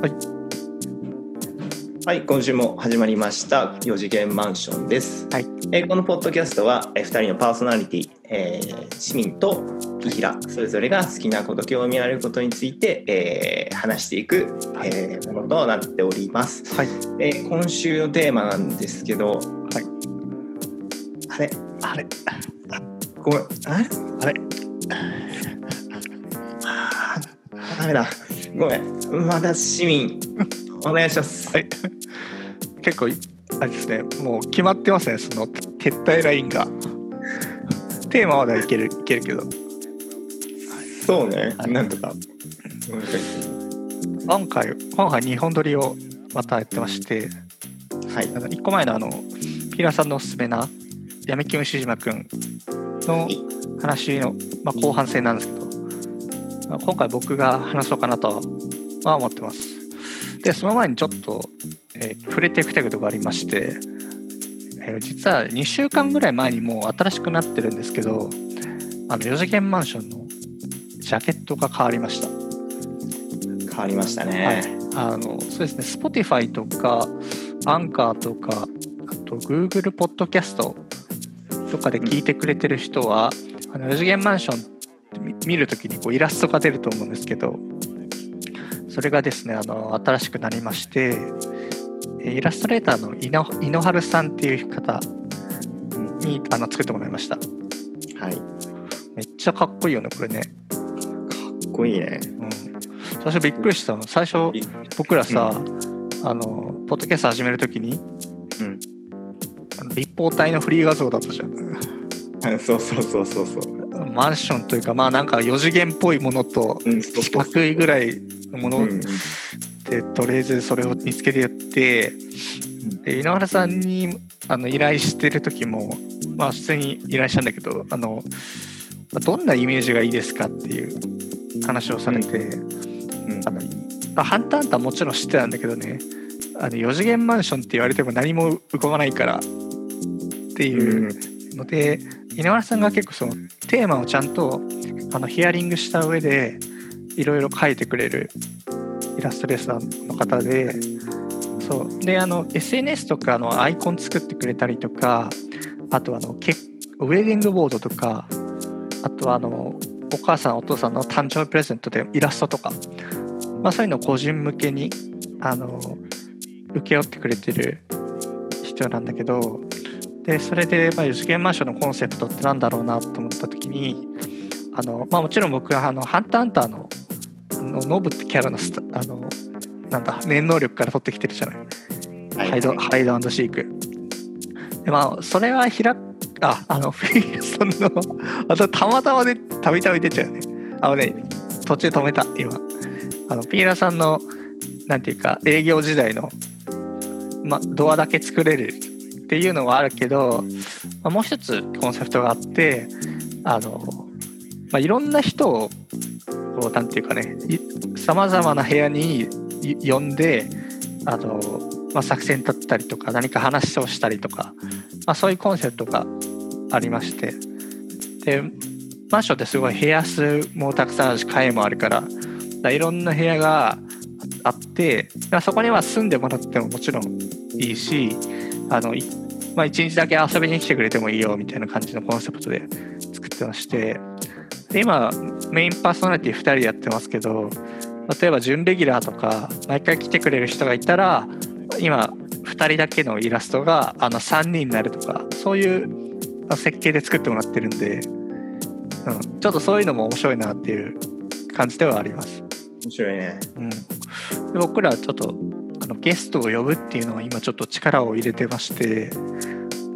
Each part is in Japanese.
はい。はい、今週も始まりました4次元マンションです。はい。えーこのポッドキャストは、えー、2人のパーソナリティ、えー市民と木平それぞれが好きなこと興味あることについて、えー話していく、えーものとなっております。はい。えー今週のテーマなんですけど、はい。あれ？あれごめんあれ？あれあーダメだごめんまだ市民お願いします。はい。結構、あれですね、もう決まってますね、その撤退ラインが。テーマはいける、いけるけど。そうね、はいなんとか。今回、今回2本撮りをまたやってまして、はい。あの1個前のあの、ピーラーさんのおすすめな、闇金牛島くんの話の、まあ、後半戦なんですけど、まあ、今回僕が話そうかなとは思ってます。で、その前にちょっと、えー触れていきたいことがありまして、えー実は2週間ぐらい前にもう新しくなってるんですけど、あの4次元マンションのジャケットが変わりました。変わりましたはいね。、あのそうですね、Spotify とか、アンカーとか、あと Google ポッドキャストとかで聞いてくれてる人は、あの4次元マンション見見るときにこうイラストが出ると思うんですけど、それがですね、あの新しくなりまして、えイラストレーターの井ノ春さんっていう方にあの作ってもらいました。はい。かめっちゃかっこいいよね、これね。っこいいね。うん、最初びっくりしたの。最初、僕らさ、あのポッドキャスト始めるときに、うんあの立方体のフリー画像だったじゃんあ そうそうそうそうそう。マンションというかまあなんか4次元っぽいものと四角いぐらいのものうんうん。で、とりあえずそれを見つけてやってで井ノ原さんにあの依頼してる時もまあ普通に依頼したんだけどあのどんなイメージがいいですかっていう話をされて、うん。あのあハンターハンターもちろん知ってたんだけどねあの4次元マンションって言われても何も浮かばないからっていうので、井上さんが結構そのテーマをちゃんとあのヒアリングした上でいろいろ書いてくれるイラストレーターの方でそう。であの SNS とかのアイコン作ってくれたりとかあとあのけウェディングボードとかあとはあのお母さんお父さんの誕生日プレゼントでイラストとか、まあ、そういうのを個人向けにあの請け負ってくれてる人なんだけどでそれで、まあ、4次元マンションのコンセプトってなんだろうなと思った時にあの、まあ、もちろん僕はあのハンターハンターのあのノブってキャラのスタあのなんだ念能力から取ってきてるじゃない、はい。ハイドハイドシーク。でまあそれはひらああのフィールソンのあとたまたまでたびたび出ちゃうね。あのね途中止めた今。あのピーラさんのなんていうか営業時代の、ま、ドアだけ作れるっていうのはあるけど、まあ、もう一つコンセプトがあってあの、まあ、いろんな人をこうなんていうかねさまざまな部屋にい呼んであの、まあ、作戦立ったりとか何か話をしたりとか、まあ、そういうコンセプトがありまして。でマンションってすごい部屋数もたくさんあるし階もあるからいろんな部屋があってまあそこには住んでもらってももちろんいいしあの、いまあ、1日だけ遊びに来てくれてもいいよみたいな感じのコンセプトで作ってましてで今メインパーソナリティ2人やってますけど例えば準レギュラーとか毎回来てくれる人がいたら今2人だけのイラストがあの3人になるとかそういう設計で作ってもらってるんで、うん、ちょっとそういうのも面白いなっていう感じではあります。面白いね。うん、で僕らはちょっとあのゲストを呼ぶっていうのは今ちょっと力を入れてまして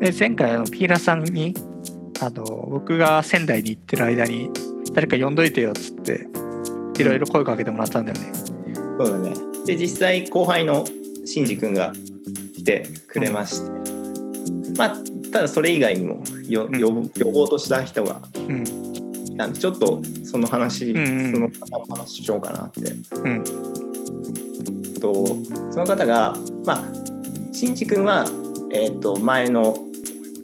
で前回あのピーラさんにあの僕が仙台に行ってる間に誰か呼んどいてよっつっていろいろ声かけてもらったんだよね。そうだね。で、実際後輩のシンジ君が来てくれまして、まあ、ただそれ以外にもようん。呼ぼうとした人がうん。で、ちょっとその話、うんうん。その方の話しようかなって。うんとその方が、まあ、シンジ君は、えー、と前の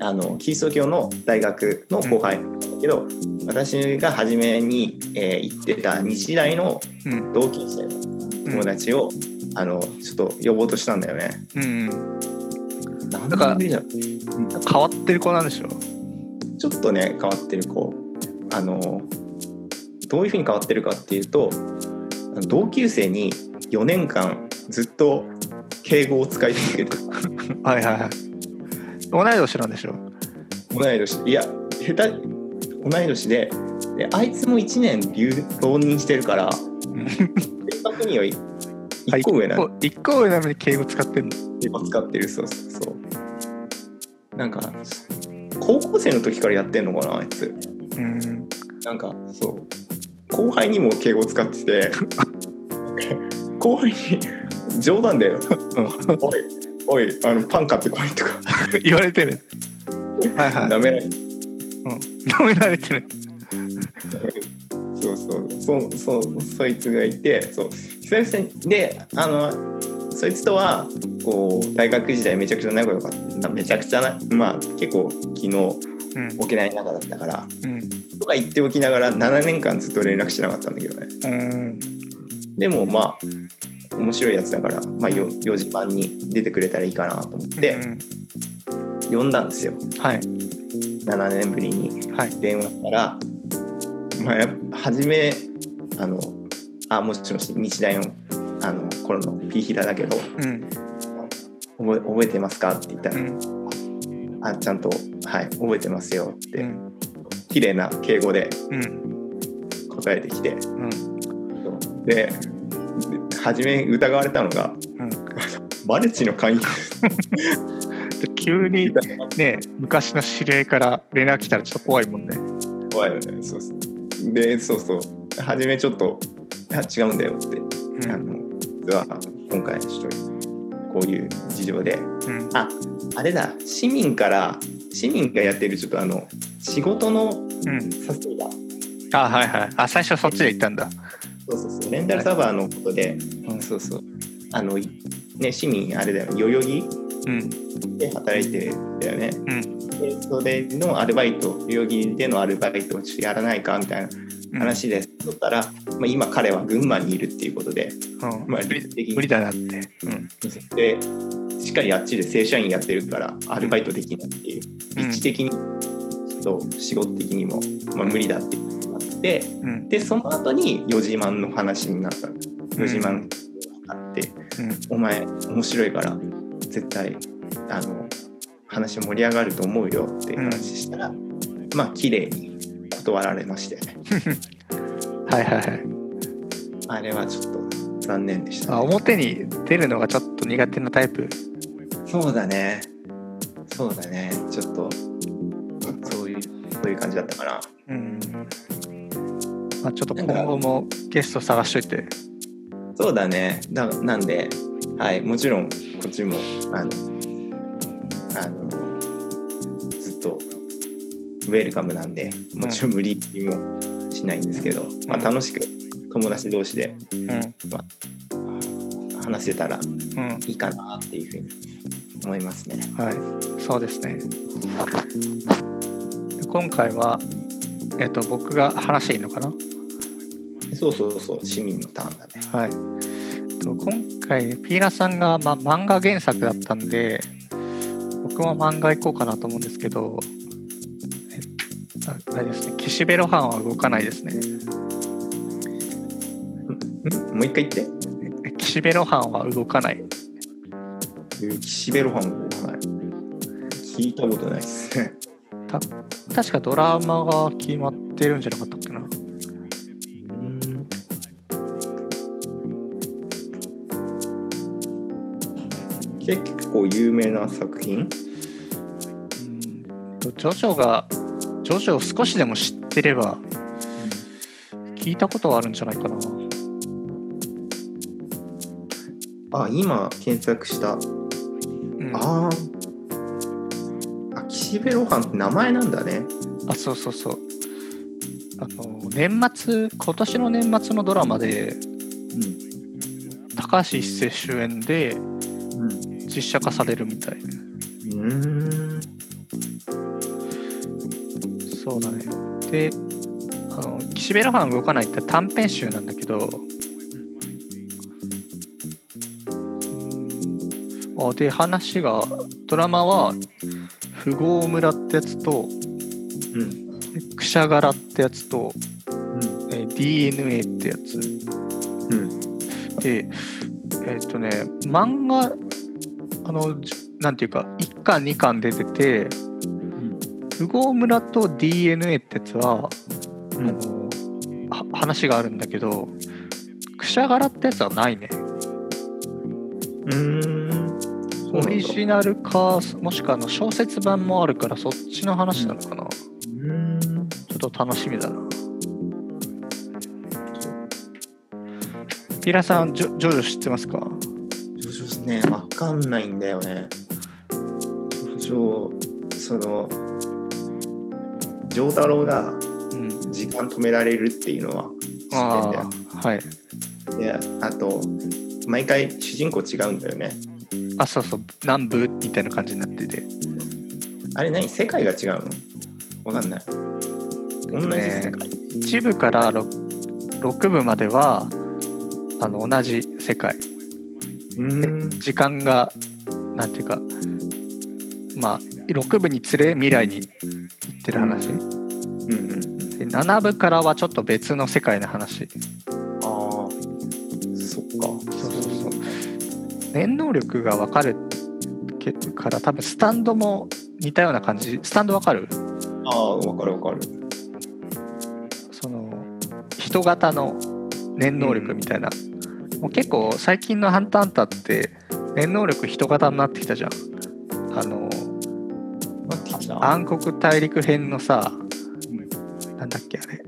あのキリスト教の大学の後輩なんだけど、私が初めに、えー行ってた日大のうん。同級生の友達をあのちょっと呼ぼうとしたんだよね。うんなんだか変わってる子なんでしょ？ちょっとね変わってる子。あのどういうふうに変わってるかっていうと同級生に4年間ずっと敬語を使い続けてる。はいはいはい。同い年なんでしょ？同い年。いや下手同い年でであいつも1年留浪人してるから正確には1個上なのの一個上なのに敬語使ってんの？今使ってるそうそうそう。なんか高校生の時からやってんのかなあいつ。うん。なんかそう。後輩にも敬語使ってて 後輩に冗談で 「おいおいあのパン買ってこい」とか。言われてる。はいはい。ダメ。られ舐められてる。そうそうそうそうそいつがいてそう。久々にであのそいつとはこう大学時代めちゃくちゃ仲良かった。めちゃくちゃなまあ結構昨日うん。沖縄に仲だったからうん。とか言っておきながら7年間ずっと連絡してなかったんだけどね。うんでもまあ面白いやつだから、まあ、よ4時半に出てくれたらいいかなと思ってうん呼ん。だんですよ。はい。7年ぶりにはい。電話したら、まあ、やっぱ初めあのあもしもし日大のあの頃のピーヒラだけどうん。覚え覚えてますかって言ったら、うん。あちゃんとはい覚えてますよって、うん。綺麗な敬語でうん。答えてきて。うん。でで初め疑われたのがうん。マルチの会員。で急にね昔の知り合いから連絡来たらちょっと怖いもんね。怖いよね。そうそう。でそうそう。初めちょっと「あ違うんだよ」って、うん。あの実は今回ちょっとこういう事情でうん。ああれだ。市民から市民がやってるちょっとあの仕事のうん。誘いだ。あはいはい。あ最初そっちで行ったんだそうそうそう。レンタルサーバーのことで、うんそうそう。あのね市民あれだよ代々木うん。で働いてるんだよね。うん。でそれのアルバイト代々木でのアルバイトをちょっとやらないかみたいな話で取ったら、まあ、今彼は群馬にいるっていうことで、うん。まあ、無理理的に無理だなって。うん。でしっかりあっちで正社員やってるからアルバイトできないっていう。うん。立地的にと仕事的にも、まあ、無理だってなってうん。でその後に4時満の話になった。4時満あってうん「お前面白いから絶対あの話盛り上がると思うよ」って話したら、まあ綺麗に断られまして。はいはいはい。あれはちょっと残念でした、あ表に出るのがちょっと苦手なタイプ。そうだね。そうだね。ちょっとそういうそういう感じだったかな。うんまあちょっと今後もゲスト探しといて。そうだね。だなんではい。もちろんこっちもあのあのずっとウェルカムなんでもちろん無理もしないんですけど、まあ、楽しく友達同士でうん。話せたらうん。いいかなっていうふうに思いますね。はい。そうですね。今回はえっと僕が話していいのかな？そうそうそう市民のターンだね。はい。と今回、ピーラさんが、まあ、漫画原作だったんで、僕も漫画行こうかなと思うんですけど、えああれですね、岸辺露伴は動かないですね。ん？もう一回言って。え岸辺露伴は動かない。岸辺露伴はい聞いたことないです ね。確かドラマが決まってるんじゃなかったっけな。結構有名な作品？うんとジョジョが、ジョジョを少しでも知ってれば、聞いたことはあるんじゃないかな。あ今検索した。うん。あー。あ岸辺露伴って名前なんだね。あそうそうそう。あの年末今年の年末のドラマで高橋一生主演でうん実写化されるみたい。うん。そうだねであの岸辺露伴動かないって短編集なんだけどあで話がドラマは富豪村ってやつとうん。くしゃがらってやつと、うん。えー DNA ってやつ。うん。でえっ、とね漫画あのじなんていうか1巻2巻出てて富豪村と DNA ってやつは、うん。あのは話があるんだけどくしゃがらってやつはないね。うん。オリジナルかもしくはあの小説版もあるからそっちの話なのかな、うん。ちょっと楽しみだな。ピラさんジョジョジョ知ってますか？ねわかんないんだよね。ジョジョその丈太郎がうん。時間止められるっていうのは知ってんだあよ。あはい。であと毎回主人公違うんだよね。あそうそう。南部みたいな感じになってて。あれ何？世界が違うの？わかんない。同じ世界、一部から 6, 6部まではあの同じ世界。うん時間がなんていうかまあ6部につれ未来に行ってる話、うんうんで7部からはちょっと別の世界の話。ああそっか。そうそうそう。念能力が分かるけから多分スタンドも似たような感じ。スタンド分かる？ああわかるわかる。その人型の念能力みたいな、もう結構最近の「ハンターハンター」って念能力人型になってきたじゃん。あの暗黒大陸編のさなんだっけあれ。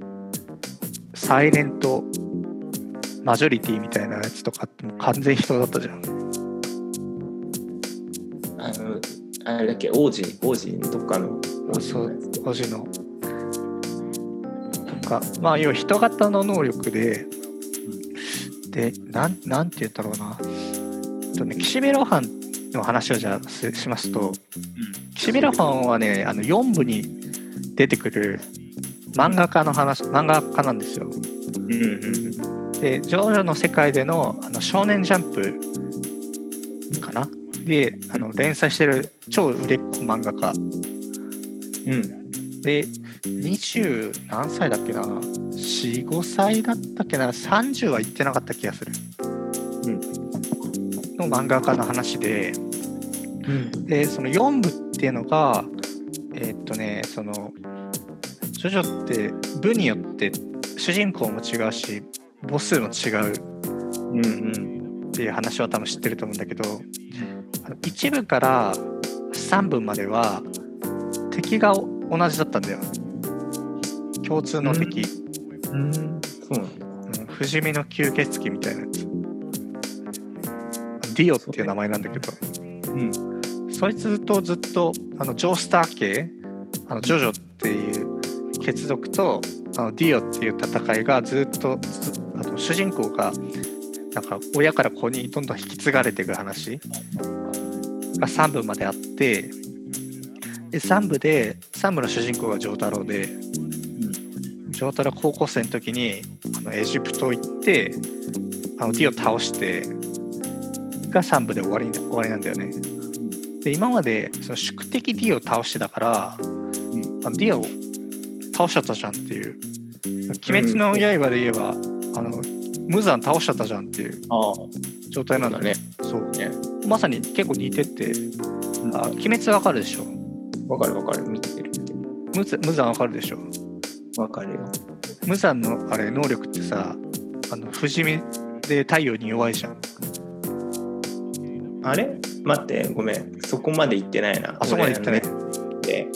サイレントマジョリティみたいなやつとかってもう完全人だったじゃん。あのあれだっけ？王子王子どっかの？王子のやつ。星の。とかまあ要は人型の能力ででなんなんて言ったろうな。とね岸辺露伴の話をじゃあすしますと岸辺露伴はねあの4部に出てくる漫画家の話漫画家なんですよ。うんうんでジョジョの世界でのあの少年ジャンプかな？であの連載してる超売れっ子漫画家。うん。で20何歳だっけな？45歳だったっけな？30は言ってなかった気がする、の漫画家の話で。うん。でその4部っていうのがえーっとねそのジョジョって部によって主人公も違うし母数も違う。うんうんっていう話は多分知ってると思うんだけどあの1部から3部までは敵が同じだったんだよ共通の敵、うん。そうなん。だうん。不死身の吸血鬼みたいな。やつディオっていう名前なんだけど。うん。そいつとずっとあのジョースター系あのジョジョっていう血族とあのディオっていう戦いがずっとずあの主人公がなんか親から子にどんどん引き継がれていく話が3部まであってで3部で3部の主人公が丈太郎で丈太郎高校生の時にあのエジプト行ってあのディオ倒してが3部で終わりに終わりなんだよね。で今までその宿敵ディオを倒してたから、あのディオを倒しちゃったじゃんっていう「鬼滅の刃」で言えば、あの無惨倒しちゃったじゃんっていうああ。状態なんだね。そうね。まさに結構似てて「あ鬼滅わかるでしょ？わかるわかる。見てる見てる。無惨無惨わかるでしょ？わかるよ。無惨のあれ能力ってさあの不死身で太陽に弱いじゃん。あれ？待ってごめん。そこまで行ってないな。あそこまで行ってない。で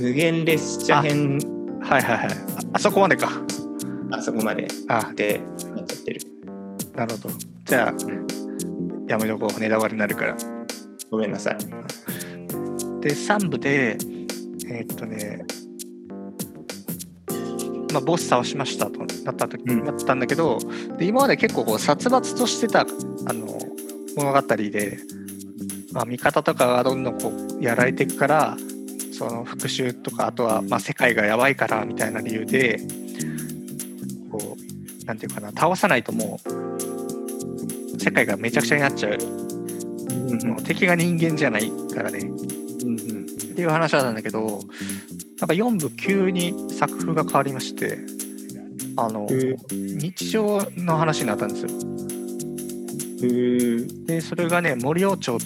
無限列車編。はいはいはい。ああそこまでか。あそこまで。あ。でなっちゃってる。なるほど。じゃあやめとこう。ネタバレになるから。ごめんなさい。で3部でえーっとねまあボス倒しましたとなった時、うん。なったんだけどで今まで結構こう殺伐としてたあの物語で、まあ、味方とかがどんどんこうやられていくからその復讐とかあとはまあ世界がやばいからみたいな理由でこうなんていうかな倒さないともう世界がめちゃくちゃになっちゃう。うんうん。うん敵が人間じゃないからね。うんうん。っていう話なんだけどなんか4部急に作風が変わりましてあのへ日常の話になったんですよ。へえでそれがね森王朝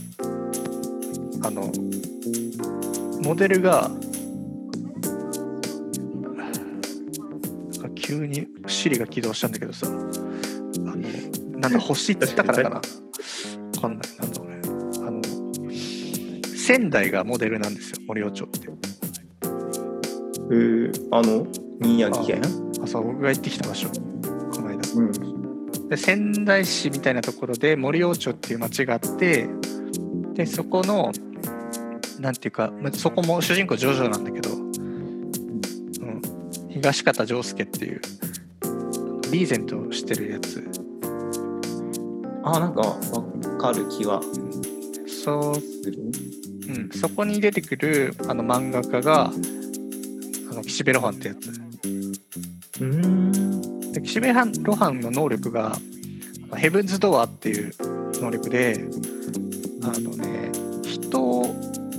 あのモデルが急に Siri が起動したんだけどさ。あのなんだ星って言ったからかな。わかんないなんだろうね。あの仙台がモデルなんですよ森王朝ってへえあの宮城やなあそう僕が行ってきた場所。この間。うん。で仙台市みたいなところで森王朝っていう町があってでそこのなんていうかまそこも主人公ジョジョなんだけど、うん、東方丈介っていうリーゼントをしてるやつ。あなんかわかる気は。そう、うん、そこに出てくるあの漫画家があの岸辺露伴ってやつ。うん。で岸辺露伴の能力がヘブンズ・ドアーっていう能力であのね人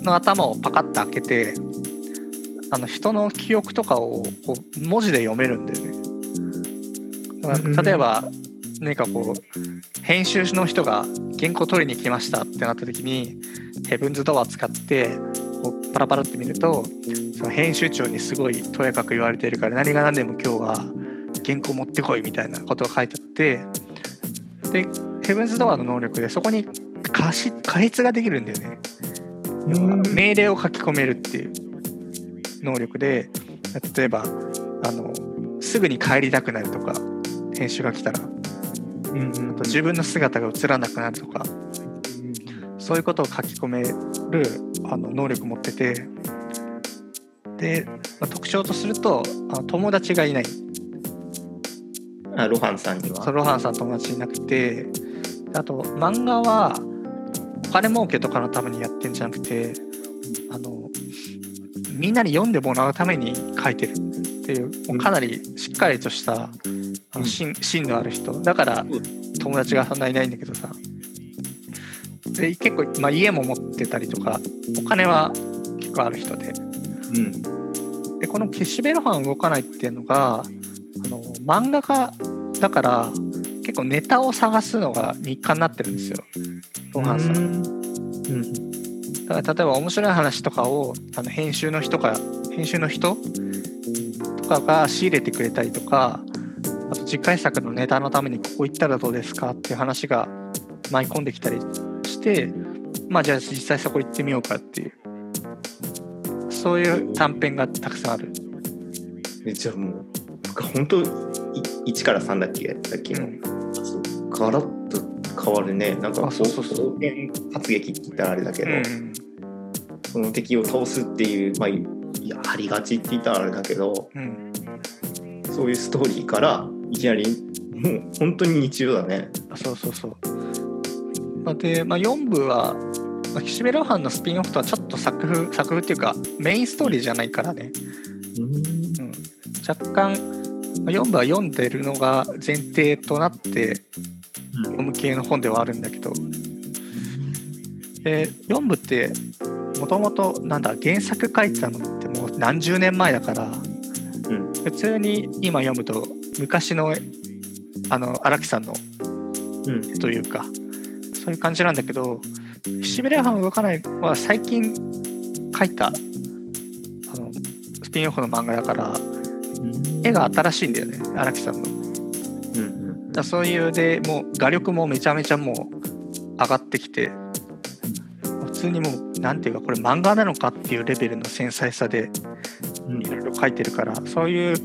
の頭をパカッと開けてあの人の記憶とかをこう文字で読めるんだよね。だから例えば何かこう編集の人が原稿取りに来ましたってなった時にヘブンズ・ドアー使ってこうパラパラって見るとその編集長にすごいとやかく言われてるから何が何でも今日は原稿持ってこいみたいなことが書いてあってでヘブンズ・ドアーの能力でそこに加し加筆ができるんだよね。命令を書き込めるっていう能力で例えばあのすぐに帰りたくなるとか編集が来たら。うんうんあと自分の姿が映らなくなるとか。そういうことを書き込めるあの能力持っててで、まあ特徴とするとあの友達がいない。あロハンさんには？ソロハンさん友達いなくてあと漫画はお金儲けとかのためにやってんじゃなくてあのみんなに読んでもらうために書いてるっていうかなりしっかりとしたあの芯芯のある人。だから友達がそんないないんだけどさ。で結構、まあ、家も持ってたりとかお金は結構ある人でうん。でこの岸辺露伴動かないっていうのがあの漫画家だから結構ネタを探すのが日課になってるんですよ。露伴さん。うん。だから例えば面白い話とかをあの編集の人が編集の人とかが仕入れてくれたりとかあと次回作のネタのためにここ行ったらどうですかっていう話が舞い込んできたりしてまあじゃあ実際そこ行ってみようかっていうそういう短編がたくさんある。えじゃあもう本当い1から3だっけ？さっきの、うん。ガラッと変わるね。なんかあそうそうそう。冒険活劇って言ったらあれだけど、うんその敵を倒すっていうまあいやありがちって言ったらあれだけどうん、そういうストーリーからいきなりもう本当に日常だね。あそうそうそう。まあで、まあ、4部は、まあ、岸辺露伴のスピンオフとはちょっと作風作風っていうかメインストーリーじゃないからね。うん。若干まあ4部は読んでるのが前提となって読む系の本ではあるんだけど。で4部ってもともとなんだ原作書いてたのってもう何十年前だからうん。普通に今読むと昔のあの荒木さんのうん。というかそういう感じなんだけど岸辺露伴動かない。は最近書いたあのスピンオフの漫画だから絵が新しいんだよね荒木さんの。うんうんだそういうでもう画力もめちゃめちゃもう上がってきて普通にもうなんていうかこれ漫画なのかっていうレベルの繊細さでうん。いろいろ描いてるからそういう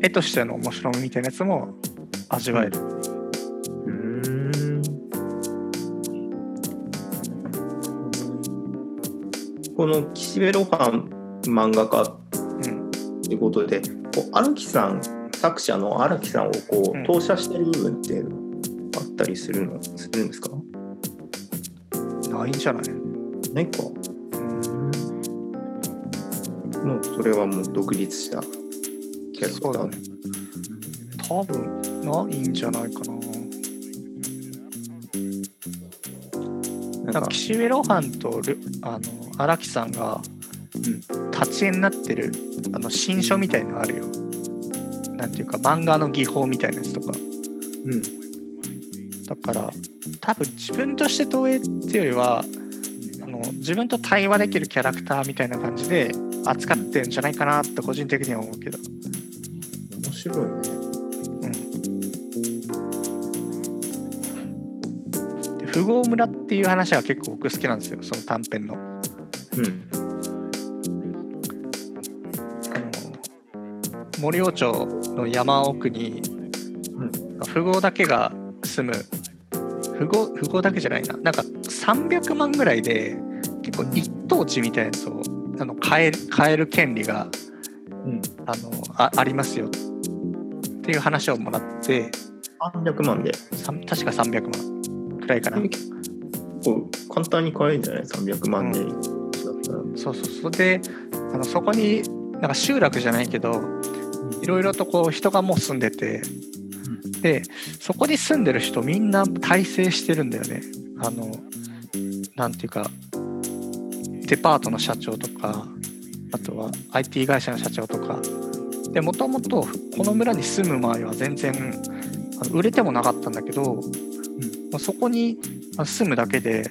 絵としての面白みみたいなやつも味わえる。この岸辺露伴漫画家うんということでこう荒木さん作者の荒木さんをこうん。う投射してる部分ってあったりするのするんですか？ないんじゃない？ないか。もうそれはもう独立したキャラクター。そうだね。多分ないんじゃないかな。なんか。岸辺露伴とルあの荒木さんがうん立ち絵になってるあの新書みたいのあるよ。なんていうか漫画の技法みたいなやつとか。うんだから多分自分として投影っていうよりはあの自分と対話できるキャラクターみたいな感じで扱ってるんじゃないかなって個人的には思うけど。面白いねうん、で富豪村っていう話は結構僕好きなんですよその短編の。うん。あの森王町の山奥に富豪だけが住む。富豪富豪だけじゃないな。なんか300万ぐらいで結構一等地みたいなやつをあの買える買える権利がうん。あのあありますよっていう話をもらって。300万で？確か300万くらいかな。結構簡単に買えるんじゃない？300万で、だったらそうそうそれであのそこになんか集落じゃないけどいろいろとこう人がもう住んでてでそこに住んでる人みんな大成してるんだよね。あのなんていうかデパートの社長とかあとは IT 会社の社長とか。でもともとこの村に住む前は全然あの売れてもなかったんだけど、まあそこにあ住むだけで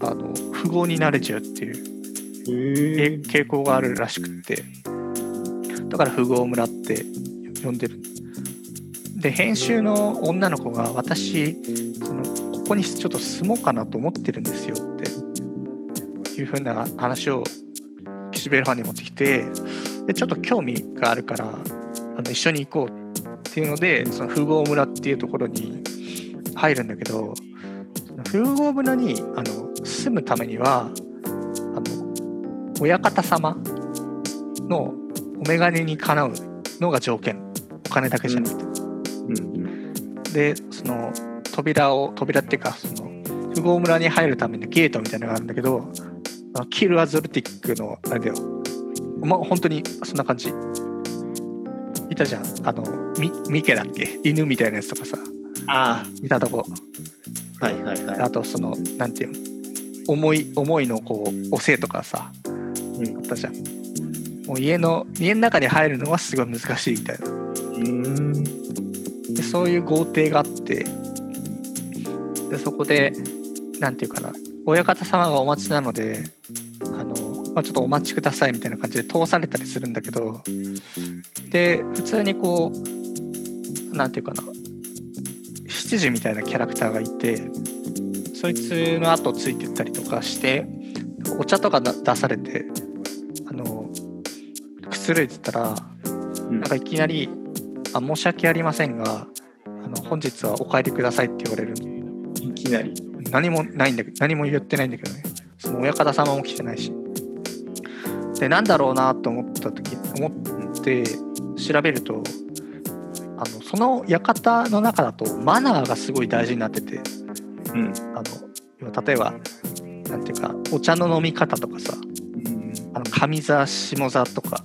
あの富豪になれちゃうっていう傾向があるらしくって。だから富豪村って呼んでる。で編集の女の子が私そのここにちょっと住もうかなと思ってるんですよって。いうふうな話を岸辺露伴に持ってきてでちょっと興味があるからあの一緒に行こうっていうのでその富豪村っていうところに入るんだけど富豪村にあの住むためには親方様のお眼鏡にかなうのが条件。お金だけじゃなくて、うんでその扉を扉っていうかその富豪村に入るためのゲートみたいなのがあるんだけどキル・アズルティックのあれだよ。ま本当にそんな感じ。いたじゃん。あのミミケだっけ？犬みたいなやつとかさ。あいたとこ。あはいはいはい。あとそのなんていうの？思い思いのこうおせいとかさ。うんあったじゃん。もう家の家の中に入るのはすごい難しいみたいな。うん。でそういう豪邸があってでそこでなんていうかな親方様がお待ちなのであの、まあ、ちょっとお待ちくださいみたいな感じで通されたりするんだけどで普通にこうなんていうかな執事みたいなキャラクターがいてそいつの後ついてったりとかしてお茶とかだ出されてくつろいでたらうん。なんかいきなり「あ申し訳ありませんがあの本日はお帰りください」って言われるいきなり。何もないんだけど何も言ってないんだけどね。その親方様も来てないし。でなんだろうなと思った時思って調べるとあのその館の中だとマナーがすごい大事になってて。うん。あの例えばなんていうかお茶の飲み方とかさ。うん。あの上座下座とか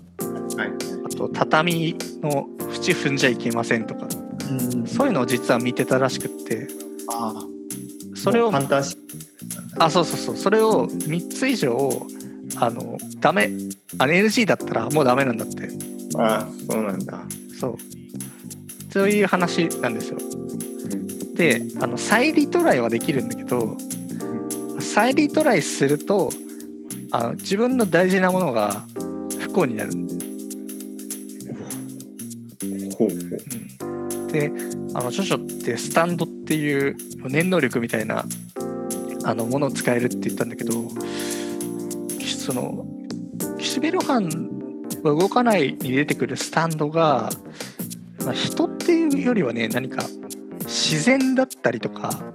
はい。あと畳の縁踏んじゃいけませんとか。うん。そういうのを実は見てたらしくって。ああそれをファンタジー。あそうそうそう。それを3つ以上あのダメあれ NG だったらもうダメなんだって。ああそうなんだ。そう。そういう話なんですよ。であの再リトライはできるんだけど再リトライするとあの自分の大事なものが不幸になるほうほうであのジョジョってスタンドっていう念能力みたいなあのものを使えるって言ったんだけどその岸辺露伴は動かないに出てくるスタンドが、まあ、人っていうよりはね何か自然だったりとか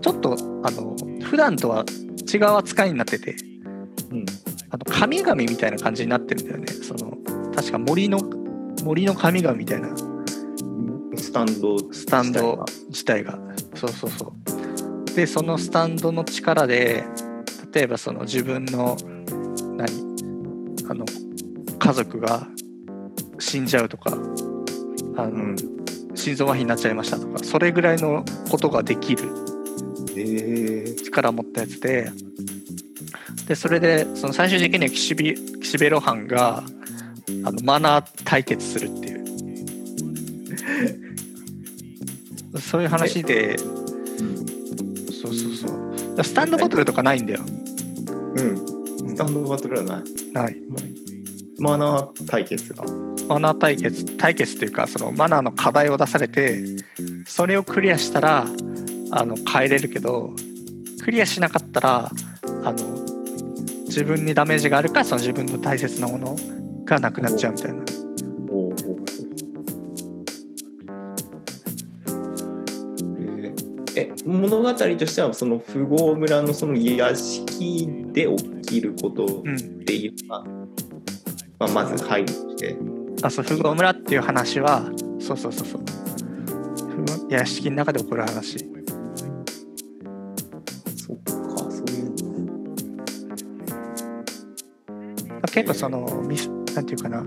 ちょっとあの普段とは違う扱いになっててうん。あの神々みたいな感じになってるんだよね。その確か森の森の神々みたいな。スタンドスタンド自体が。そうそうそう。でそのスタンドの力で例えばその自分の何？あの家族が死んじゃうとかあの、うん。心臓麻痺になっちゃいましたとかそれぐらいのことができる。ええ。から持ったやつで。でそれでその最終的には岸辺露伴があのマナー対決するっていうそういう話でそうそうそうスタンドバトルとかないんだようん。スタンドバトルはない。ないマナー対決が。マナー対決対決というかそのマナーの課題を出されてそれをクリアしたらあの変えれるけどクリアしなかったらあの自分にダメージがあるからその自分の大切なものがなくなっちゃうみたいな。え物語としてはその富豪村のその屋敷で起きることっうんていうのが、まあ、まず入るとして。あそう富豪村っていう話はそうそうそうそう。屋敷の中で起こる話。そっかそういう結構そのミスなんていうかな。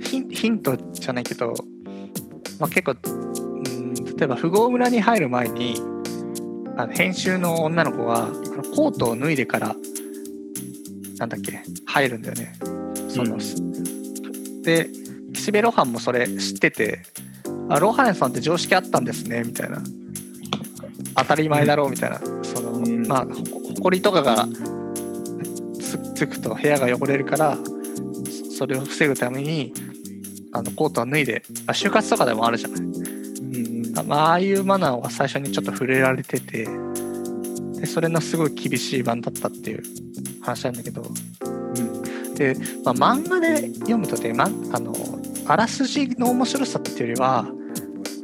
ヒンヒントじゃないけど、まあ、結構うん例えば富豪村に入る前にあの編集の女の子はあのコートを脱いでからなんだっけ入るんだよね。その、で岸辺露伴もそれ知ってて「あ露伴さんって常識あったんですね」みたいな。当たり前だろうみたいな、そのうん。まあほほこりとかがつつくと部屋が汚れるからそそれを防ぐためにあのコートは脱いで、あ、就活とかでもあるじゃない。うんあまあああいうマナーは最初にちょっと触れられててでそれのすごい厳しい版だったっていう話なんだけど。で、まあ、漫画で読むとね、ま、あのあらすじの面白さっていうよりは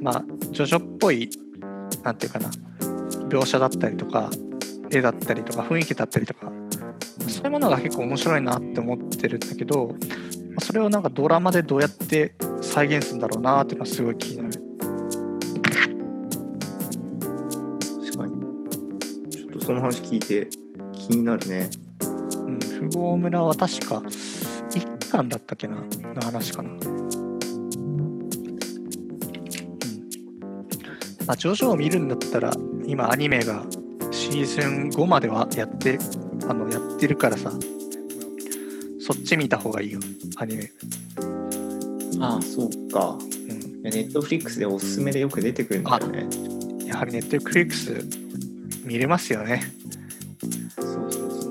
まあジョジョっぽいなんていうかな描写だったりとか絵だったりとか雰囲気だったりとかそういうものが結構面白いなって思ってるんだけどまあそれをなんかドラマでどうやって再現するんだろうなっていうのはすごい気になる。確かにちょっとその話聞いて気になるねうん、富豪村は確か一巻だったっけなの話かな。うん。まあ、ジョジョを見るんだったら、今アニメがシーズン5まではやってあのやってるからさ、そっち見た方がいいよ、アニメ。ああそうかうん。ネットフリックスでおすすめでよく出てくるんだよねやはりネットフリックス見れますよね。そうそうそ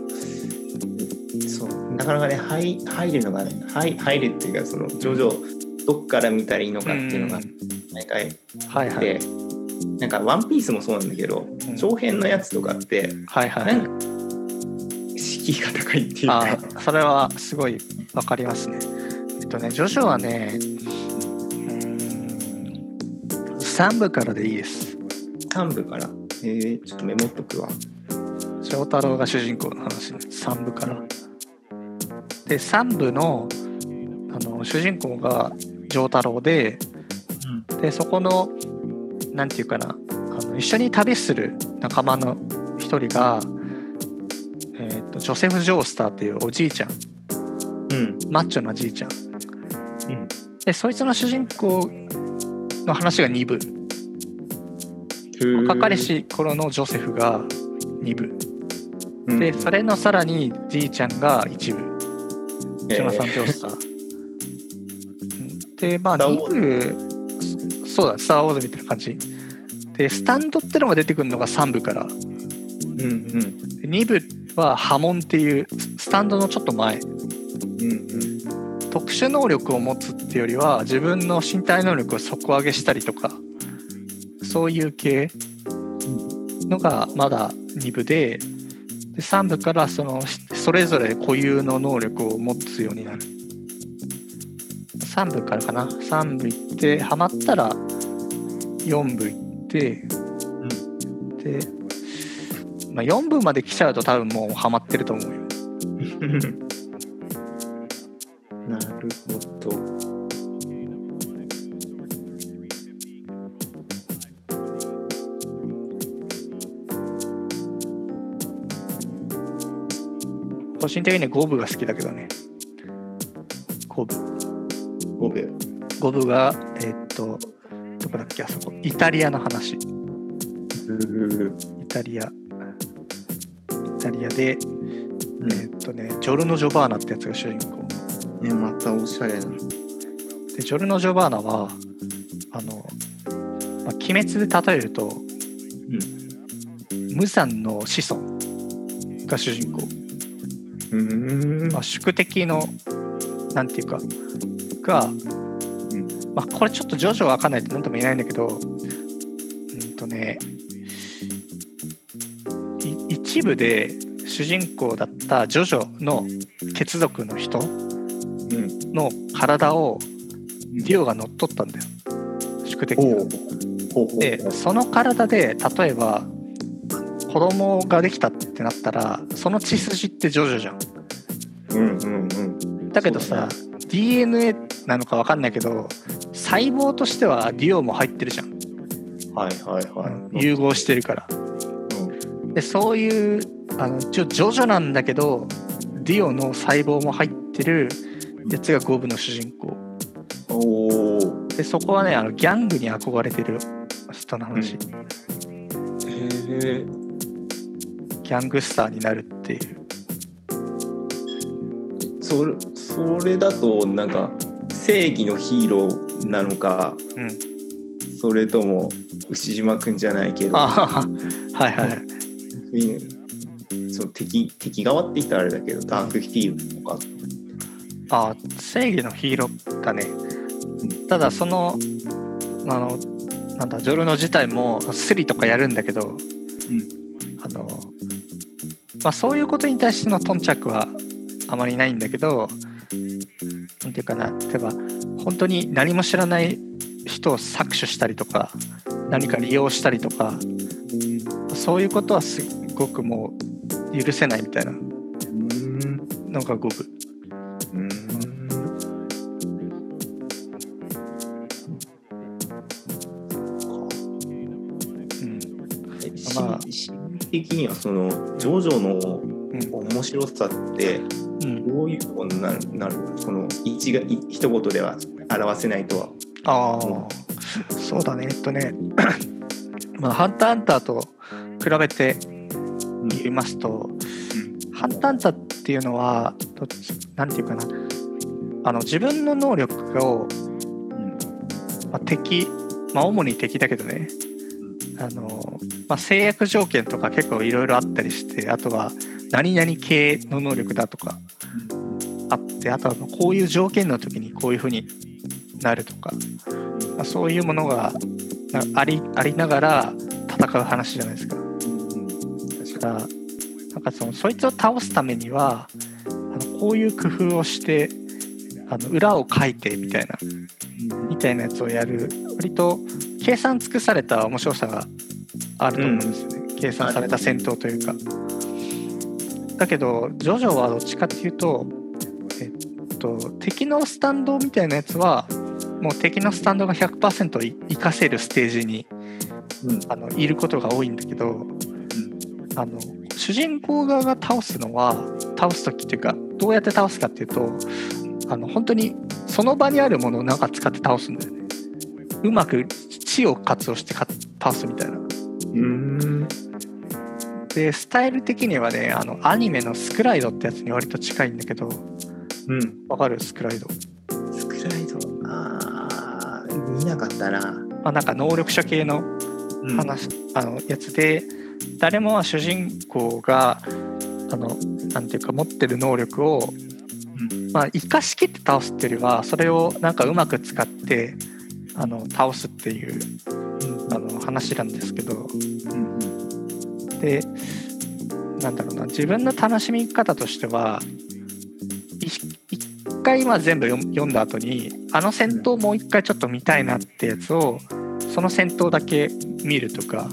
うそうなかなかね入入るのがね入入るっていうかその徐々どっから見たらいいのかっていうのがうん毎回はいはい。で、なんか「ワンピースもそうなんだけど、ん長編のやつとかってはいはい。なんか敷居が高いっていうあかあ、それはすごいわかりますね。えっとね、ジョジョはね、うーん、3部からでいいです。3部から？えー、ちょっとメモっとくわ翔太郎が主人公の話ね、3部から。で、3部のあの主人公が丈太郎で、で、そこの、なんていうかな、あの一緒に旅する仲間の一人が、えっとジョセフ・ジョースターっていうおじいちゃん、うん。マッチョなじいちゃん。うん。でそいつの主人公の話が2部。若かりし頃のジョセフが2部。うん。でそれのさらにじいちゃんが1部。えー。ジョナサン・ジョースター、うんでまあスターウォ2部そうだ「スター・ウォーズ」みたいな感じ。でスタンドってのが出てくるのが3部から。うんうん。で2部は波紋っていうスタンドのちょっと前。うんうん特殊能力を持つっていうよりは自分の身体能力を底上げしたりとかそういう系のがまだ2部でで3部からそのそれぞれ固有の能力を持つようになる。3部からかな。3部行ってハマったら4部行って、で、まあ、4部まで来ちゃうと多分もうハマってると思うよ。なるほど。個人的には5部が好きだけどね。5部5秒。5部がえーっとどこだっけあそこ。イタリアの話。イタリアタリアで、うんえーっとねジョルノ・ジョバーナってやつが主人公ね、またおしゃれな。でジョルノ・ジョバーナはあの、まあ、鬼滅で例えるとうん。無残の子孫が主人公、うーん。まあ、宿敵のなんていうかが、んまあ、これちょっとジョジョわかんないと何とも言えないんだけど一部で主人公だったジョジョの血族の人うん。の体をディオが乗っ取ったんだよ宿敵。でその体で例えば子供ができたってなったらその血筋ってジョジョじゃんうんうんうん。だけどさ、DNA なのか分かんないけど細胞としてはディオも入ってるじゃん、はいはいはい。融合してるからでそういうあの一応ジョジョなんだけどディオの細胞も入ってるやつが五部の主人公。おお。でそこはねあのギャングに憧れてる人の話、へえ。ギャングスターになるっていう。それそれだとなんか正義のヒーローなのかうん。それとも牛島くんじゃないけど。あはいはいうんそう敵敵側って言ったらあれだけどダークヒーローとか。あ正義のヒーローだね。ただそのあのなんだジョルノ自体もスリとかやるんだけど、あのまあ、そういうことに対しての頓着はあまりないんだけどなんていうかな例えば本当に何も知らない人を搾取したりとか何か利用したりとかそういうことはすごくもう許せないみたいな。うんのが五分まあ的にはそのジョジョのうん面白さってうん。どういうのになるなるのその一がい一言では表せないとは。ああ、そうだね、えっとね、まあ、ハンターハンターと比べて言いますと、ハンターハンターっていうのは、どっちなんていうかな、あの自分の能力を、まあ、敵、まあ、主に敵だけどね、あのまあ、制約条件とか結構いろいろあったりして、あとは何々系の能力だとかあって、あとはこういう条件の時にこういうふうになるとか、まあ、そういうものがなありありながら戦う話じゃないですか。だからなんかそのそいつを倒すためにはあのこういう工夫をしてあの裏を書いてみたいなみたいなやつをやる割と計算尽くされた面白さがあると思うんですよね、計算された戦闘というか。だけどジョジョはどっちかっていうと、えっと、敵のスタンドみたいなやつはもう敵のスタンドが100%い活かせるステージにうんあのいることが多いんだけど、あの主人公側が倒すのは倒す時っていうかどうやって倒すかっていうとあの本当にその場にあるものをなんか使って倒すんだよね。うまく地を活用してか倒すみたいな。うん。でスタイル的にはねあのアニメのスクライドってやつに割と近いんだけどうん。わかる？スクライド、スクライド？あー見なかったな。まあ、なんか能力者系の話、あのやつで誰もは主人公があのなんていうか持ってる能力を、まあ、生かしきって倒すっていうよりはそれをなんかうまく使ってあの倒すっていうあの話なんですけど。でなんだろうな自分の楽しみ方としてはい一回まあ全部読読んだ後にあの戦闘もう一回ちょっと見たいなってやつをその戦闘だけ見るとか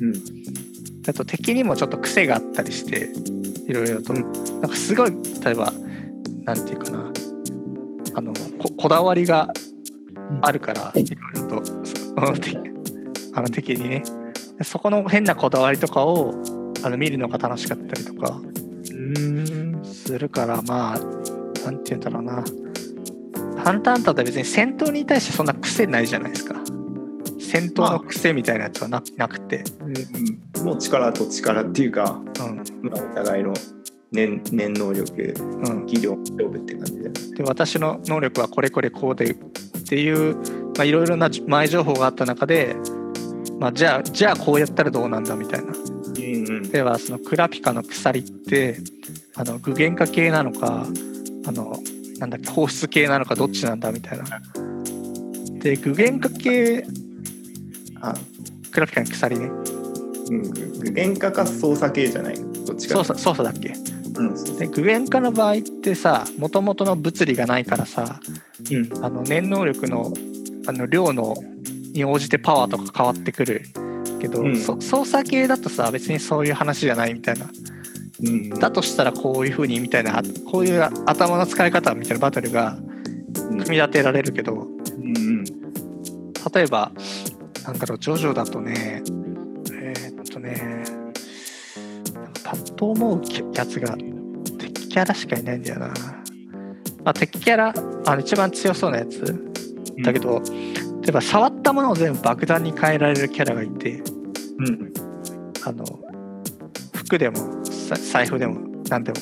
うんあと敵にもちょっと癖があったりしていろいろとなんかすごい例えばなんていうかな。あのこだわりがあるからいろいろとあの敵にね。そこの変なこだわりとかをあの見るのが楽しかったりとかうんするからまあなんて言うんだろうな。ハンターハンタって別に戦闘に対してそんな癖ないじゃないですか。戦闘の癖みたいなやつはななくて。もう力と力っていうか、うん。まあ、お互いの念念能力うん、技量勝負って感じだよねで私の能力はこれこれこうでっていうまあいろいろな前情報があった中で、まあ、じゃあじゃあこうやったらどうなんだみたいな。うんうん。ではそのクラピカの鎖ってあの具現化系なのかあのなんだっけ放出系なのかどっちなんだみたいな。で具現化系あクラピカの鎖ね。うん具現化か操作系じゃない？どっちか。操作操作だっけ？うん。で具現化の場合ってさもともとの物理がないからさうん。あの念能力のあの量のに応じてパワーとか変わってくる。けど、うん。そ操作系だとさ別にそういう話じゃないみたいな。うん。だとしたらこういう風にみたいなこういう頭の使い方みたいなバトルがうん。組み立てられるけど。うんうん。例えばなんだろうジョジョだとねえーっとねなんかパッと思うやつが敵キャラしかいないんだよな、まあ、敵キャラあの一番強そうなやつ。だけど、例えば触ったものを全部爆弾に変えられるキャラがいてうん。あの服でもさ財布でも何でも。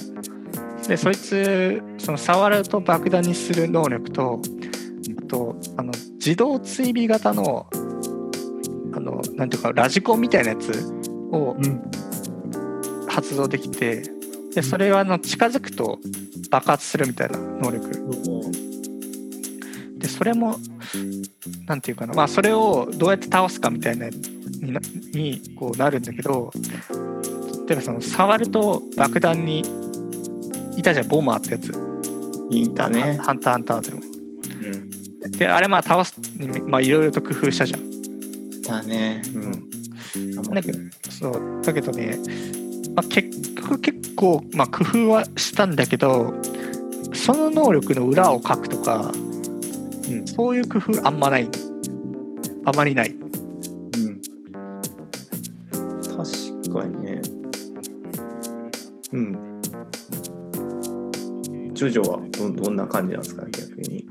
でそいつその触ると爆弾にする能力とあとあの自動追尾型のあのなんていうかラジコンみたいなやつをうん。発動できてでそれはあの近づくと爆発するみたいな能力。でそれもなんていうかなまあそれをどうやって倒すかみたいなになにこうなるんだけど例えばその触ると爆弾にいたじゃんボマーってやつ、いたね。ハンターハンターでもうんであれまあ倒すにまあいろいろと工夫したじゃんいたね。うん。だけどそう。だけどね、まあ、結局結構、まあ、工夫はしたんだけどその能力の裏を書くとかうん。そういう工夫あんまない。あまりない。うん。確かにね。うん。ジョジョはどどんな感じなんですか逆に。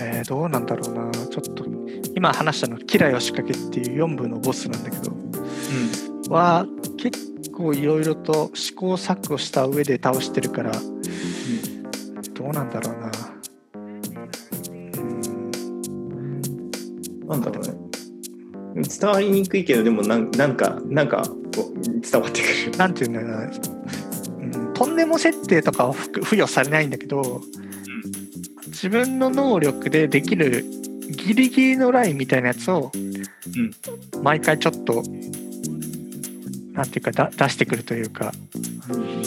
えーどうなんだろうな。ちょっと今話したの「キラヨシカケ」っていう4部のボスなんだけどは結構いろいろと試行錯誤した上で倒してるからどうなんだろうな。うん。なんだろうね。伝わりにくいけどでもなんなんかなんか伝わってくる。なんていうんだろうな、うん、とんでも設定とかは付付与されないんだけど、自分の能力でできるギリギリのラインみたいなやつを、毎回ちょっとなんていうかだ出してくるというか、うん、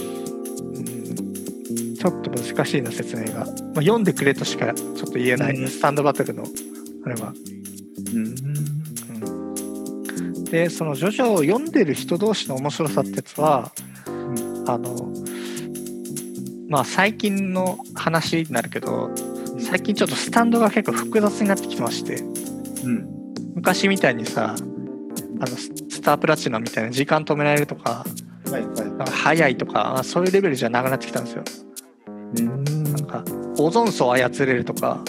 ちょっと難しいな説明が、まあ、読んでくれとしかちょっと言えない、うん。スタンドバトルのあれは。うん。うん。でそのジョジョを読んでる人同士の面白さってやつは、あのまあ最近の話になるけど最近ちょっとスタンドが結構複雑になってきてまして。うん。昔みたいにさあのススタープラチナみたいな時間止められるとかはいはい。なんか早いとかまあそういうレベルじゃなくなってきたんですよ。うん。なんかオゾン層操れるとか。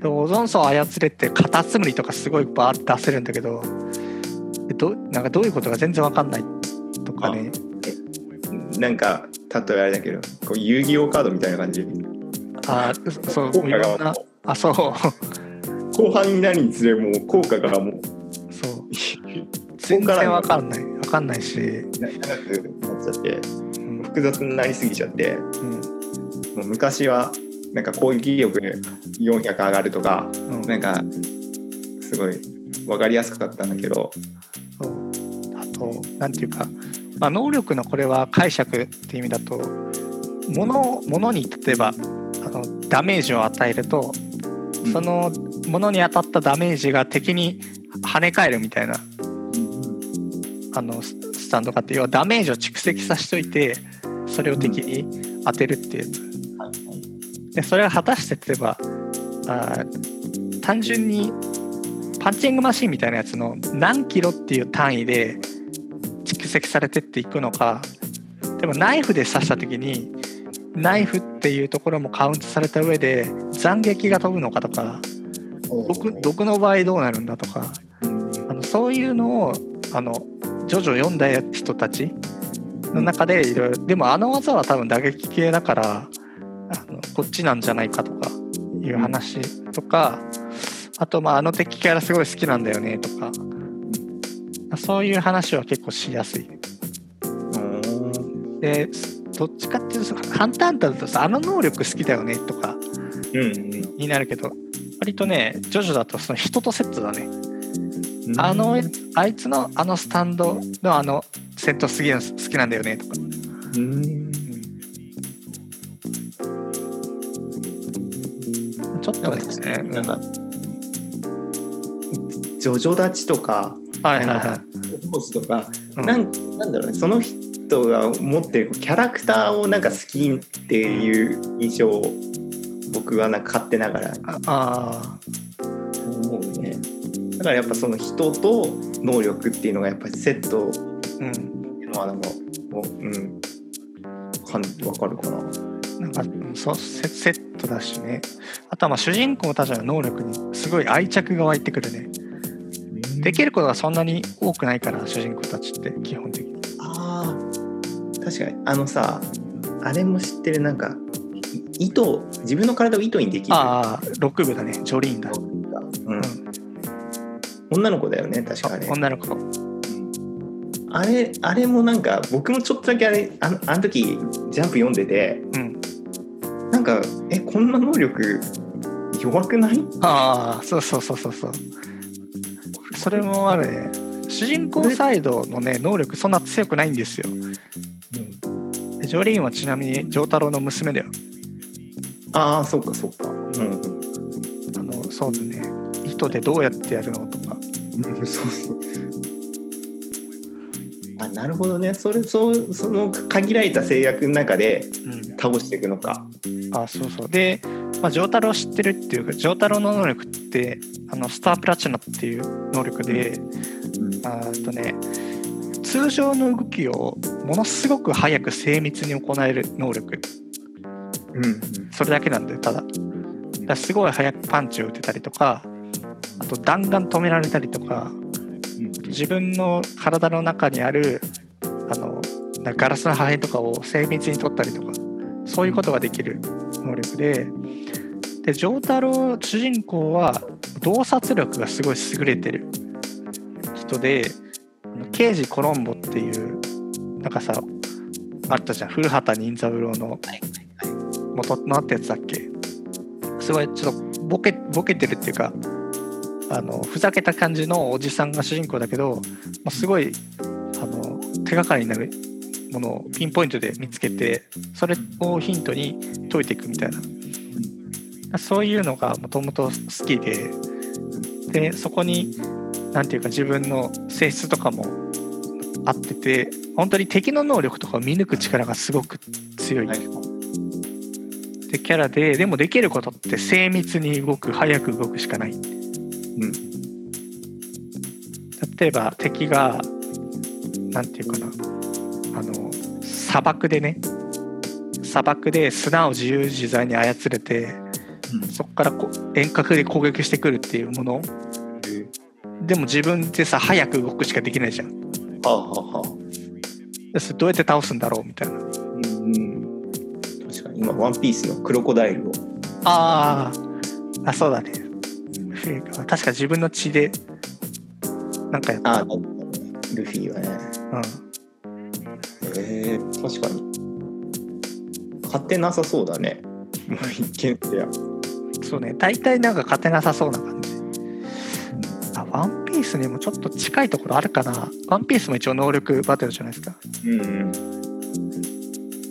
でオゾン層操れてカタツムリとかすごいバーって出せるんだけどでどなんかどういうことか全然わかんないとかね。なんか例えあれだけどこう遊戯王カードみたいな感じ？あそう効果いろんながあそう。後半になるにつれもう効果がもう。そう。全然わかんない。わかんないし、長くなっちゃって。うん。複雑になりすぎちゃって。うん。もう昔はなんか攻撃力400上がるとかうん。なんかすごい分かりやすかったんだけど。そう。あとなんていうか、まあ、能力のこれは解釈っていう意味だと物物に例えばあのダメージを与えるとその物に当たったダメージが敵に跳ね返るみたいなあのススタンドがあって要はダメージを蓄積させといてそれを敵に当てるっていう。やつでそれが果たして例えばあー単純にパンチングマシンみたいなやつの何キロっていう単位で蓄積されてっていくのかでもナイフで刺した時にナイフっていうところもカウントされた上で斬撃が飛ぶのかとか毒毒の場合どうなるんだとかあのそういうのをあのジョジョ読んだ人たちの中でいろいろでもあの技は多分打撃系だからあのこっちなんじゃないかとかいう話とか、あとまああの敵キャラすごい好きなんだよねとか、そういう話は結構しやすい。うんでどっちかっていうとハンターハンターだとさあの能力好きだよねとかうんになるけど割とねジョジョだとその人とセットだね。うんあのあいつのあのスタンドのあのセット好きな好きなんだよねとか。うんちょっとですね。なんかジョジョ立ちとかはいはいはポーズとか、い。うんなんなんだろうねその人が持ってるキャラクターをなんか好きっていう印象を僕はなんか勝手ながらああ思うねだからやっぱその人と能力っていうのがやっぱりセット。っていうのはなんかもううんかんわかるかななんかうんそうセセットだしね。あとはまあ主人公たちの能力にすごい愛着が湧いてくるね。できることがそんなに多くないから主人公たちって基本的に。確かにあのさあれも知ってるなんかい糸自分の体を糸にできるああ、6部だね。ジョリーンだ。うん、女の子だよね確かあれ女の子。あれあれもなんか僕もちょっとだけあれあのあの時ジャンプ読んでてうん。なんかえこんな能力弱くない？ああ、そうそうそうそうそう。それもあるね。主人公サイドのね、能力そんな強くないんですよ。でジョリーンはちなみに丈太郎の娘だよ。ああそうかそうかうんあの、そうだね。糸でどうやってやるのとか。うんそうそうあなるほどねそれそうその限られた制約の中でうん。倒していくのかあそうそうで、まあ、丈太郎知ってるっていうか丈太郎の能力ってあのスタープラチナっていう能力で、あーとね通常の動きをものすごく早く精密に行える能力。うんうん。それだけなんだよただ。だすごい早くパンチを打てたりとかあと弾丸止められたりとか自分の体の中にあるあのガラスの破片とかを精密に取ったりとかそういうことができる能力でで丈太郎主人公は洞察力がすごい優れてる人で刑事コロンボっていうなんかさあったじゃん。古畑任三郎の元のあったやつだっけ？すごいちょっとボケボケてるっていうかあのふざけた感じのおじさんが主人公だけど、まあ、すごいあの手がかりになるものをピンポイントで見つけてそれをヒントに解いていくみたいな。そういうのがもともと好きででそこに何ていうか自分の性質とかも合ってて本当に敵の能力とかを見抜く力がすごく強い。はい。でキャラででもできることって精密に動く早く動くしかない。うん。例えば敵がなんていうかな。あの砂漠でね。砂漠で砂を自由自在に操れてそこからこう遠隔で攻撃してくるっていうものでも自分でさ早く動くしかできないじゃん。はあはあはあ。でそれどうやって倒すんだろうみたいな。うん確かに。今ワンピースのクロコダイルを。あー。あそうだね。確か自分の血でなんかやった。ああルフィはね。うん。えー、確かに。勝ってなさそうだね。一見ってやそうね。大体なんか勝てなさそうな感スにもちょっと近いところあるかな。ワンピースも一応能力バトルじゃないですか。うんうん。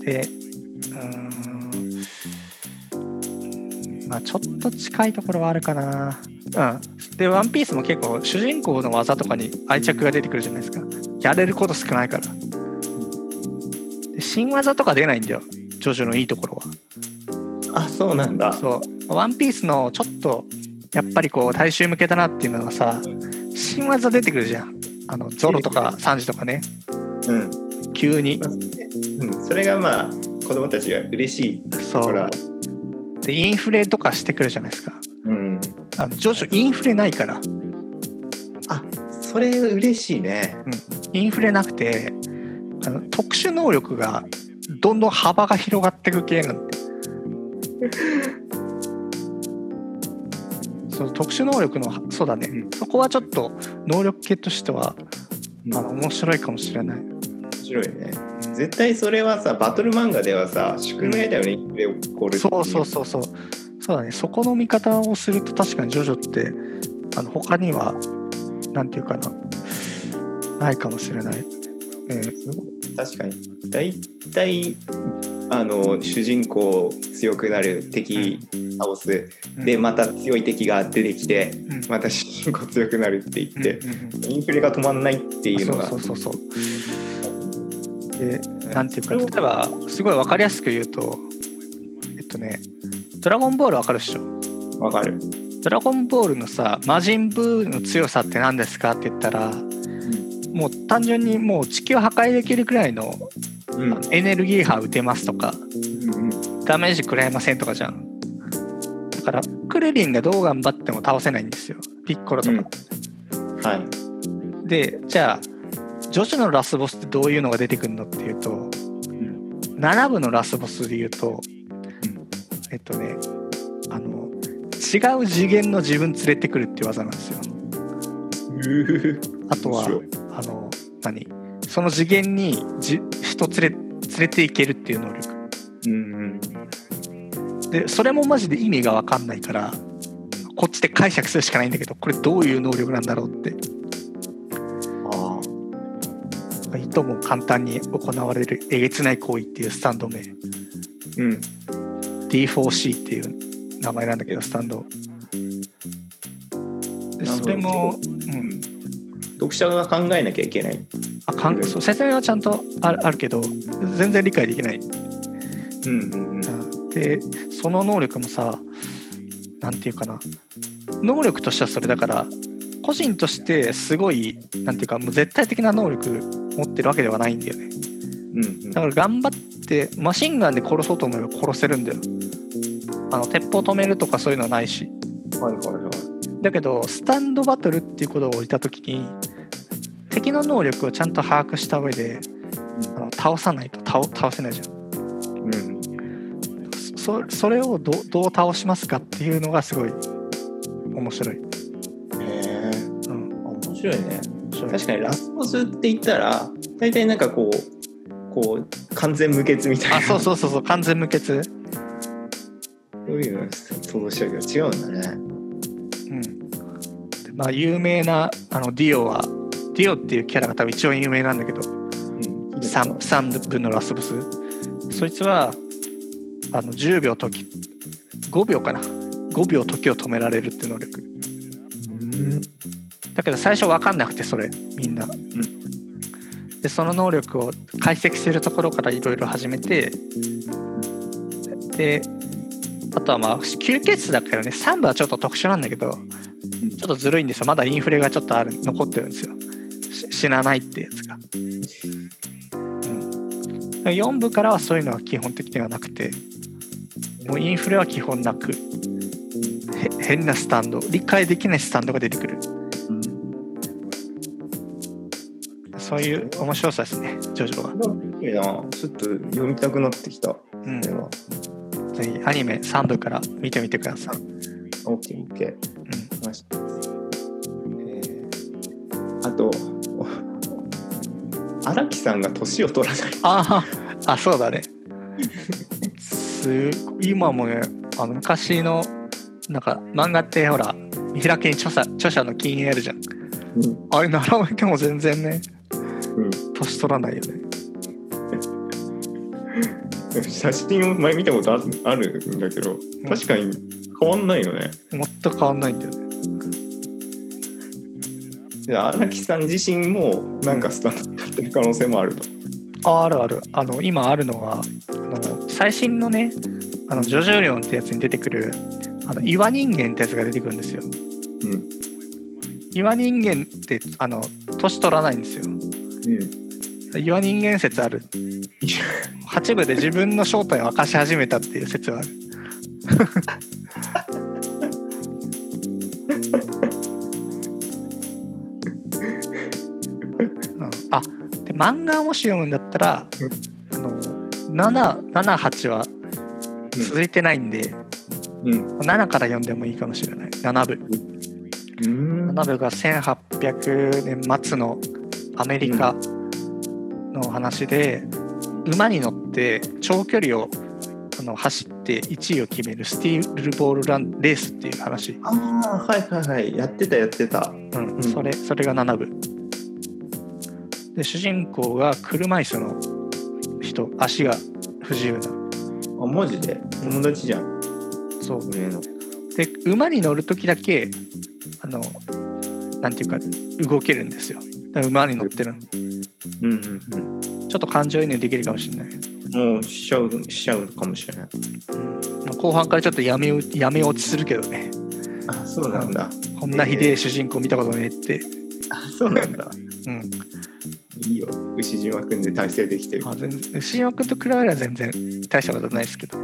でうーん。まあちょっと近いところはあるかな。うん。でワンピースも結構主人公の技とかに愛着が出てくるじゃないですか。やれること少ないから。で新技とか出ないんだよ。ジョジョのいいところは。あそうなんだ。そう。ワンピースのちょっとやっぱりこう大衆向けだなっていうのがさ新技出てくるじゃん。あのゾロとかサンジとかね。うん、急に。うん、それがまあ子供たちが嬉しい。そう。でインフレとかしてくるじゃないですか。うん。あのジョジョインフレないから。あそれ嬉しいね。インフレなくてあの特殊能力がどんどん幅が広がっていく系なんで そう特殊能力のそうだね、うん。そこはちょっと能力系としてはうん。あの面白いかもしれない。面白いね。絶対それはさバトル漫画ではさ宿命だよねインフレ起こるそうそうそうそう。そうだね。そこの見方をすると確かにジョジョってあの他にはなんていうかな。ないかもしれない、えー確かに。大体あの主人公強くなる敵倒す、でまた強い敵が出てきてうん。また主人公強くなるって言って、うんうんうん。インフレが止まんないっていうのが。そうそうそうそう。でなんていうか例えばすごい分かりやすく言うとえっとね「ドラゴンボール」分かるっしょ？わかる、ドラゴンボールのさ魔人ブーの強さって何ですかって言ったらもう単純にもう地球破壊できるくらいのうん。うんエネルギー波打てますとかうんダメージ食らえませんとかじゃん。だからクレリンがどう頑張っても倒せないんですよ。ピッコロとか、はい、でじゃあ女子のラスボスってどういうのが出てくるのっていうと7部のラスボスで言うと、えっとねあの違う次元の自分連れてくるっていう技なんですよあとはあの何？その次元にじ人連れ連れていけるっていう能力。うんでそれもマジで意味が分かんないからこっちで解釈するしかないんだけどこれどういう能力なんだろうって。あいとも簡単に行われるえげつない行為っていうスタンド名。ーうん D4C っていう名前なんだけどスタンド。でそれも、うん、読者が考えなきゃいけない。あかんそう説明はちゃんとあるあるけど全然理解できない。うんうんでその能力もさなんていうかな。能力としてはそれだから個人としてすごいなんていうかもう絶対的な能力持ってるわけではないんだよね。うんうん。だから頑張ってマシンガンで殺そうと思えば殺せるんだよ。あの鉄砲止めるとかそういうのはないし。はいはいはい。だけどスタンドバトルっていうことを置いた時に敵の能力をちゃんと把握した上であの倒さないと倒倒せないじゃん。うん。そそれをどどう倒しますかっていうのがすごい面白い。へえうん、面白いね。面白い。確かにラスボスって言ったら大体なんかこうこう完全無欠みたいな。あそうそうそうそう完全無欠。そういうの想像したけど違うんだね。うん。でまあ有名なあのディオはディオっていうキャラが多分一番有名なんだけど。うん。3, 3分のラスボス。そいつはあの10秒時5秒かな。5秒時を止められるって能力。うん。だけど最初分かんなくてそれみんな、でその能力を解析するところからいろいろ始めてであとはまあ吸血数だけどね3部はちょっと特殊なんだけどちょっとずるいんですよ。まだインフレがちょっとある残ってるんですよ。し死なないってやつが、うん、4部からはそういうのは基本的にはなくてもうインフレは基本なく変なスタンド理解できないスタンドが出てくるそういう面白さですねジョジョは、いいなちょっと読みたくなってきたうん、これはぜひアニメ3部から見てみてください、オッケーオッケーうん、ましたえあと荒木さんが年を取らない。あああそうだね。す今もねあの昔のなんか漫画ってほら見開きに著者著者の禁煙あるじゃん。うん。あれ並べても全然ねうん。年取らないよね。写真を前見たことあるあるんだけど確かに変わんないよね。全く変わんないんだよね。で荒木さん自身もなんかスタンる可能性もあると。ああるある。あの今あるのはあの最新のねあのジョジョリオンってやつに出てくるあの岩人間ってやつが出てくるんですよ。うん。岩人間ってあの年取らないんですよ。うん。岩人間説ある。8部で自分の正体を明かし始めたっていう説はある漫画をもし読むんだったら、あの778は続いてないんで、うん。7から読んでもいいかもしれない。7部。うん。7部が1800年末のアメリカの話で、馬に乗って長距離をあの走って1位を決めるスティールボールランレースっていう話、ああはいはいはい。やってたやってた。うんうんそれそれが7部で主人公が車椅子の人足が不自由な。あマジで？友達じゃん。そう。俺の。で馬に乗る時だけあのなんていうか動けるんですよ。だから馬に乗ってるのうんうんちょっと感情移入できるかもしれない、うんもうしちゃうしちゃうかもしれない。まあ後半からちょっとやめうやめ落ちするけどね。あそうなんだ。こんなひでえ主人公見たことねえって、あそうなんだ。うんいいよ。牛島くんで体制できてる。まあ、全然牛島君と比べれば全然大したことないですけど。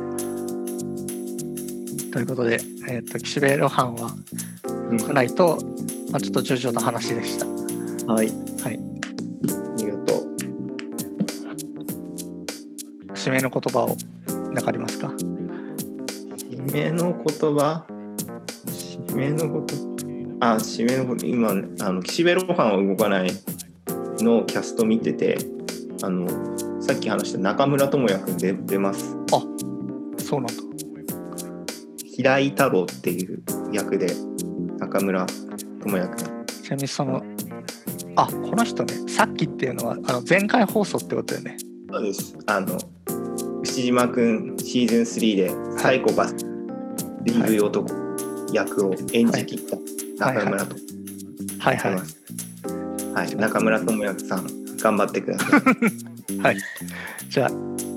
ということで、えー、と岸辺露伴はうん。来ないと、まあ、ちょっとジョジョの話でした。はい。はい。ありがとう。締めの言葉を何かありますか？締めの言葉？締めのこと？あ締めのこと今あの岸辺露伴は動かないのキャスト見ててあのさっき話した中村智也くんで出ます。そうなんだ。平井太郎っていう役で中村智也くん。ちなみにそのあこの人ねさっきっていうのはあの前回放送ってことだよね。そうです。あの牛島くんシーズン3でサイコパス、DV 男役を演じきった中村とはいはい。ます。はい、中村智也さん頑張ってください。はいじゃあ